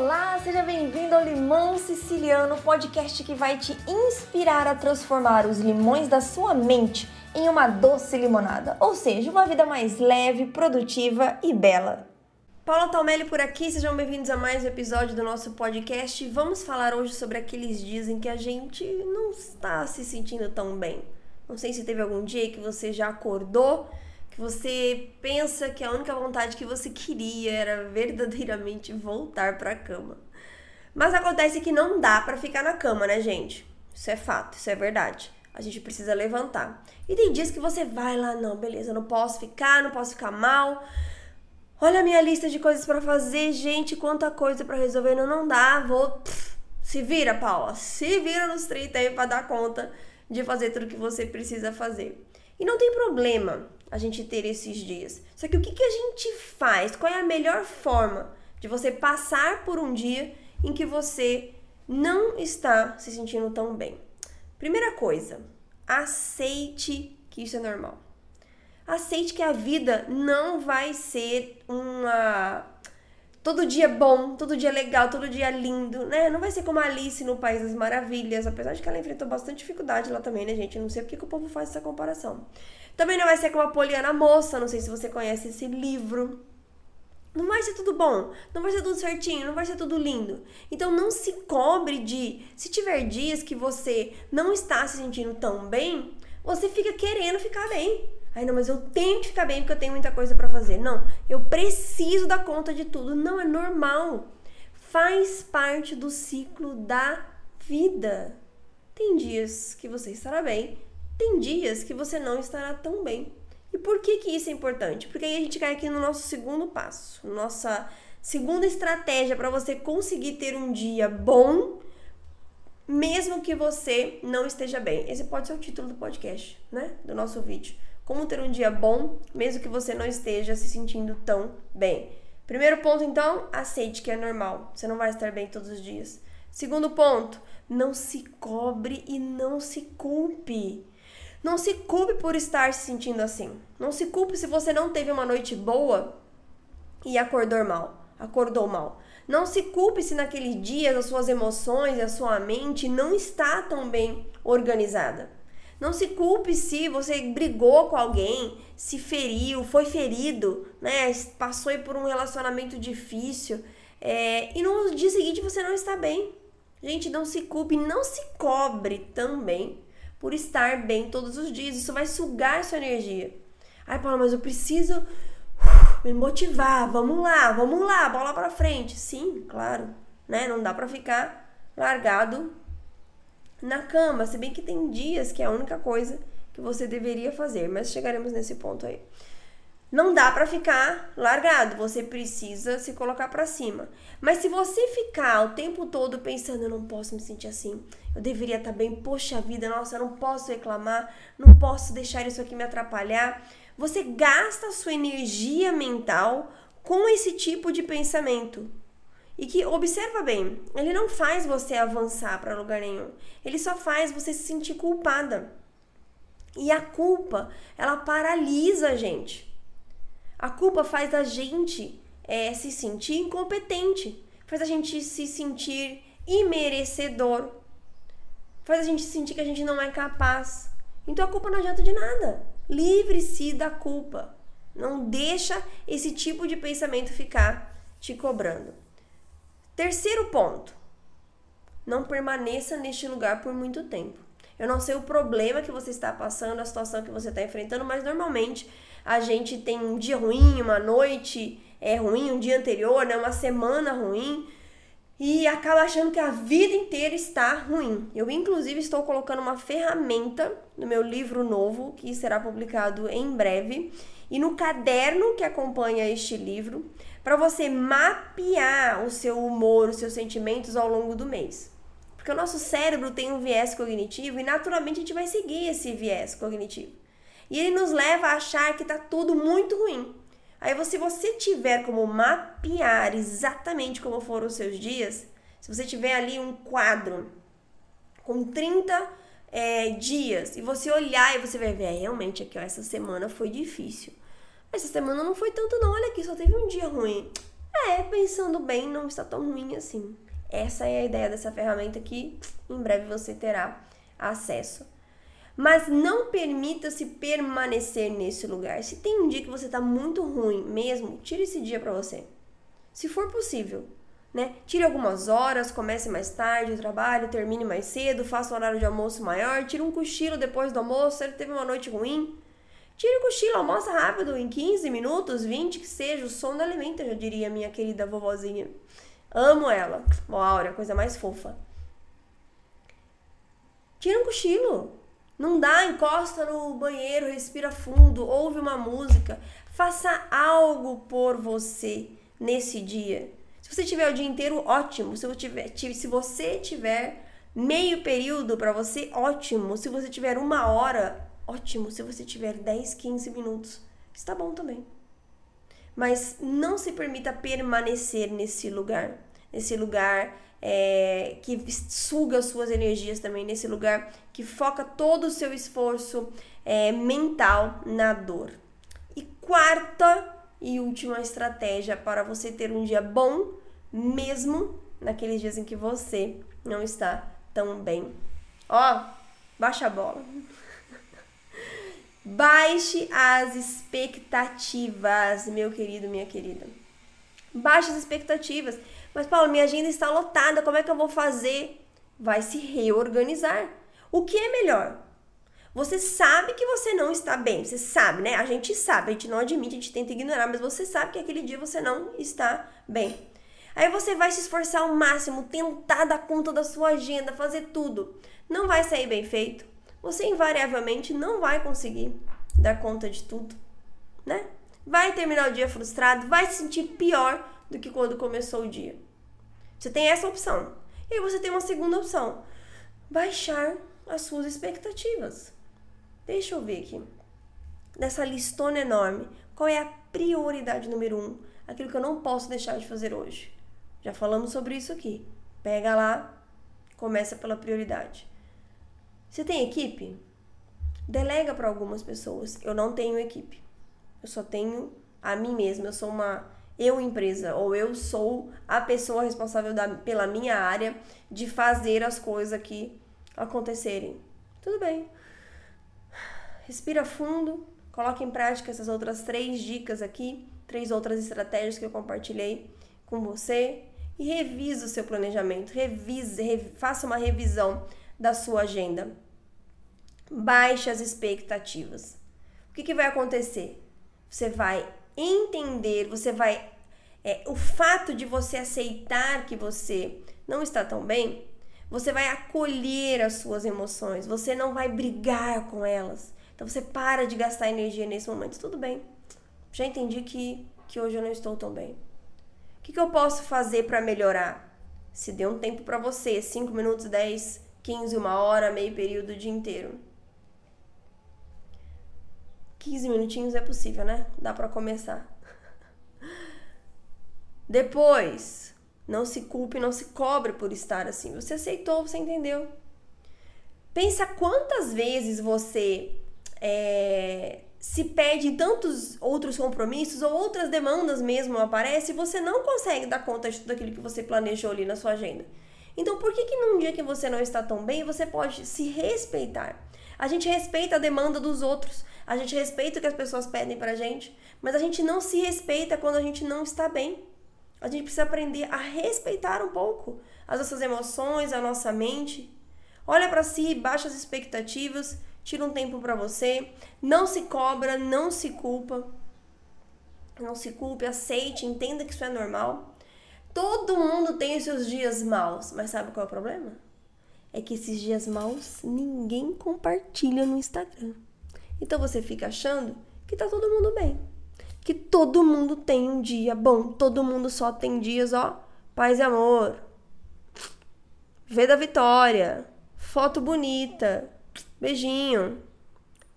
Olá, seja bem-vindo ao Limão Siciliano, podcast que vai te inspirar a transformar os limões da sua mente em uma doce limonada, ou seja, uma vida mais leve, produtiva e bela. Paula Talmelli por aqui, sejam bem-vindos a mais um episódio do nosso podcast. Vamos falar hoje sobre aqueles dias em que a gente não está se sentindo tão bem. Não sei se teve algum dia que você já acordou você pensa que a única vontade que você queria era verdadeiramente voltar para a cama. Mas acontece que não dá para ficar na cama, né, gente? Isso é fato, isso é verdade. A gente precisa levantar. E tem dias que você vai lá, não, beleza, não posso ficar, não posso ficar mal. Olha a minha lista de coisas para fazer, gente, quanta coisa para resolver, não, não dá, vou. Pff, se vira, Paula, se vira nos 30 aí pra dar conta de fazer tudo que você precisa fazer. E não tem problema a gente ter esses dias. Só que o que, que a gente faz? Qual é a melhor forma de você passar por um dia em que você não está se sentindo tão bem? Primeira coisa, aceite que isso é normal. Aceite que a vida não vai ser uma todo dia bom, todo dia legal, todo dia lindo, né? Não vai ser como a Alice no País das Maravilhas, apesar de que ela enfrentou bastante dificuldade lá também, né, gente? não sei porque que o povo faz essa comparação. Também não vai ser como a Poliana Moça, não sei se você conhece esse livro. Não vai ser tudo bom, não vai ser tudo certinho, não vai ser tudo lindo. Então não se cobre de, se tiver dias que você não está se sentindo tão bem, você fica querendo ficar bem. Ai, não, mas eu tenho que ficar bem porque eu tenho muita coisa para fazer. Não, eu preciso dar conta de tudo. Não é normal. Faz parte do ciclo da vida. Tem dias que você estará bem, tem dias que você não estará tão bem. E por que, que isso é importante? Porque aí a gente cai aqui no nosso segundo passo, nossa segunda estratégia para você conseguir ter um dia bom, mesmo que você não esteja bem. Esse pode ser o título do podcast, né? Do nosso vídeo. Como ter um dia bom, mesmo que você não esteja se sentindo tão bem. Primeiro ponto, então, aceite que é normal. Você não vai estar bem todos os dias. Segundo ponto, não se cobre e não se culpe. Não se culpe por estar se sentindo assim. Não se culpe se você não teve uma noite boa e acordou mal. Acordou mal. Não se culpe se naquele dia as suas emoções e a sua mente não está tão bem organizada. Não se culpe se você brigou com alguém, se feriu, foi ferido, né? Passou por um relacionamento difícil é, e no dia seguinte você não está bem. Gente, não se culpe, não se cobre também por estar bem todos os dias. Isso vai sugar sua energia. Ai, Paula, mas eu preciso me motivar. Vamos lá, vamos lá, bola para frente. Sim, claro, né? Não dá para ficar largado na cama, se bem que tem dias que é a única coisa que você deveria fazer, mas chegaremos nesse ponto aí. Não dá para ficar largado, você precisa se colocar para cima. Mas se você ficar o tempo todo pensando, eu não posso me sentir assim, eu deveria estar tá bem, poxa vida, nossa, eu não posso reclamar, não posso deixar isso aqui me atrapalhar, você gasta a sua energia mental com esse tipo de pensamento. E que, observa bem, ele não faz você avançar para lugar nenhum. Ele só faz você se sentir culpada. E a culpa, ela paralisa a gente. A culpa faz a gente é, se sentir incompetente, faz a gente se sentir imerecedor, faz a gente sentir que a gente não é capaz. Então a culpa não adianta de nada. Livre-se da culpa. Não deixa esse tipo de pensamento ficar te cobrando. Terceiro ponto. Não permaneça neste lugar por muito tempo. Eu não sei o problema que você está passando, a situação que você está enfrentando, mas normalmente a gente tem um dia ruim, uma noite é ruim, um dia anterior, né, uma semana ruim e acaba achando que a vida inteira está ruim. Eu inclusive estou colocando uma ferramenta no meu livro novo que será publicado em breve e no caderno que acompanha este livro para você mapear o seu humor, os seus sentimentos ao longo do mês. Porque o nosso cérebro tem um viés cognitivo e naturalmente a gente vai seguir esse viés cognitivo. E ele nos leva a achar que está tudo muito ruim. Aí, se você tiver como mapear exatamente como foram os seus dias, se você tiver ali um quadro com 30 é, dias e você olhar e você vai ver, é, realmente aqui, ó, essa semana foi difícil. Essa semana não foi tanto, não. Olha aqui, só teve um dia ruim. É, pensando bem, não está tão ruim assim. Essa é a ideia dessa ferramenta que em breve você terá acesso. Mas não permita-se permanecer nesse lugar. Se tem um dia que você está muito ruim mesmo, tire esse dia para você. Se for possível, né? Tire algumas horas, comece mais tarde o trabalho, termine mais cedo, faça o horário de almoço maior, tire um cochilo depois do almoço, ele teve uma noite ruim. Tire o cochilo, almoça rápido, em 15 minutos, 20 que seja, o sono alimenta, já diria minha querida vovozinha. Amo ela. Ó, Áurea, coisa mais fofa. Tira um cochilo. Não dá, encosta no banheiro, respira fundo, ouve uma música. Faça algo por você nesse dia. Se você tiver o dia inteiro, ótimo. Se você tiver, se você tiver meio período para você, ótimo. Se você tiver uma hora, ótimo. Se você tiver 10, 15 minutos, está bom também. Mas não se permita permanecer nesse lugar. Nesse lugar é, que suga suas energias também, nesse lugar que foca todo o seu esforço é, mental na dor. E quarta e última estratégia para você ter um dia bom, mesmo naqueles dias em que você não está tão bem. Ó, baixa a bola. Baixe as expectativas, meu querido, minha querida. Baixe as expectativas. Mas, Paulo, minha agenda está lotada, como é que eu vou fazer? Vai se reorganizar. O que é melhor? Você sabe que você não está bem, você sabe, né? A gente sabe, a gente não admite, a gente tenta ignorar, mas você sabe que aquele dia você não está bem. Aí você vai se esforçar ao máximo, tentar dar conta da sua agenda, fazer tudo. Não vai sair bem feito. Você invariavelmente não vai conseguir dar conta de tudo, né? Vai terminar o dia frustrado, vai se sentir pior do que quando começou o dia. Você tem essa opção. E aí você tem uma segunda opção: baixar as suas expectativas. Deixa eu ver aqui. Dessa listona enorme, qual é a prioridade número um? Aquilo que eu não posso deixar de fazer hoje. Já falamos sobre isso aqui. Pega lá, começa pela prioridade. Você tem equipe? Delega para algumas pessoas. Eu não tenho equipe. Eu só tenho a mim mesma. Eu sou uma eu empresa ou eu sou a pessoa responsável da, pela minha área de fazer as coisas aqui acontecerem. Tudo bem. Respira fundo, coloque em prática essas outras três dicas aqui, três outras estratégias que eu compartilhei com você e revise o seu planejamento, revise, rev, faça uma revisão da sua agenda. Baixe as expectativas. O que, que vai acontecer? Você vai entender, você vai. É, o fato de você aceitar que você não está tão bem, você vai acolher as suas emoções, você não vai brigar com elas. Então você para de gastar energia nesse momento. Tudo bem. Já entendi que, que hoje eu não estou tão bem. O que, que eu posso fazer para melhorar? Se deu um tempo para você, 5 minutos, 10, 15, uma hora, meio período, o dia inteiro. 15 minutinhos é possível, né? Dá para começar. Depois, não se culpe, não se cobre por estar assim. Você aceitou, você entendeu. Pensa quantas vezes você é, se perde tantos outros compromissos ou outras demandas mesmo aparecem e você não consegue dar conta de tudo aquilo que você planejou ali na sua agenda. Então, por que que num dia que você não está tão bem, você pode se respeitar? A gente respeita a demanda dos outros, a gente respeita o que as pessoas pedem pra gente, mas a gente não se respeita quando a gente não está bem. A gente precisa aprender a respeitar um pouco as nossas emoções, a nossa mente. Olha para si, baixa as expectativas, tira um tempo para você, não se cobra, não se culpa. Não se culpe, aceite, entenda que isso é normal. Todo mundo tem os seus dias maus, mas sabe qual é o problema? É que esses dias maus ninguém compartilha no Instagram. Então você fica achando que tá todo mundo bem. Que todo mundo tem um dia bom. Todo mundo só tem dias, ó, paz e amor. Vê da vitória. Foto bonita. Beijinho.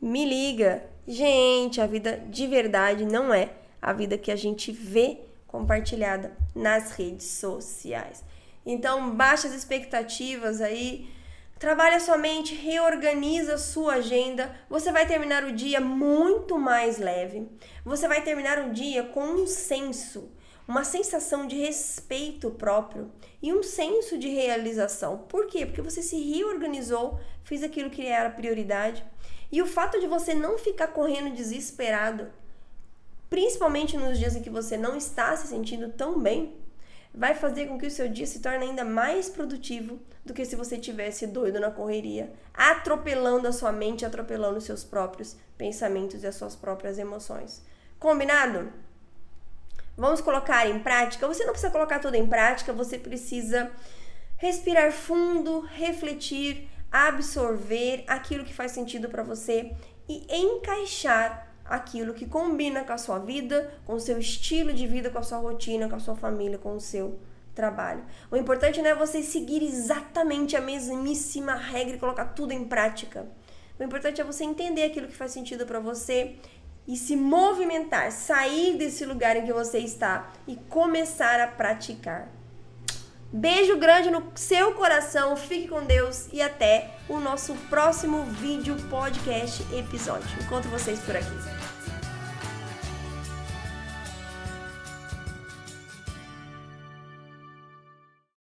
Me liga. Gente, a vida de verdade não é a vida que a gente vê compartilhada nas redes sociais. Então, baixa as expectativas aí. Trabalha sua mente, reorganiza sua agenda. Você vai terminar o dia muito mais leve. Você vai terminar o dia com um senso, uma sensação de respeito próprio e um senso de realização. Por quê? Porque você se reorganizou, fez aquilo que era prioridade. E o fato de você não ficar correndo desesperado, principalmente nos dias em que você não está se sentindo tão bem, vai fazer com que o seu dia se torne ainda mais produtivo do que se você tivesse doido na correria, atropelando a sua mente, atropelando os seus próprios pensamentos e as suas próprias emoções. Combinado? Vamos colocar em prática? Você não precisa colocar tudo em prática, você precisa respirar fundo, refletir, absorver aquilo que faz sentido para você e encaixar aquilo que combina com a sua vida, com o seu estilo de vida, com a sua rotina, com a sua família, com o seu trabalho. O importante não é você seguir exatamente a mesmíssima regra e colocar tudo em prática. O importante é você entender aquilo que faz sentido para você e se movimentar, sair desse lugar em que você está e começar a praticar. Beijo grande no seu coração, fique com Deus e até o nosso próximo vídeo, podcast, episódio. Encontro vocês por aqui.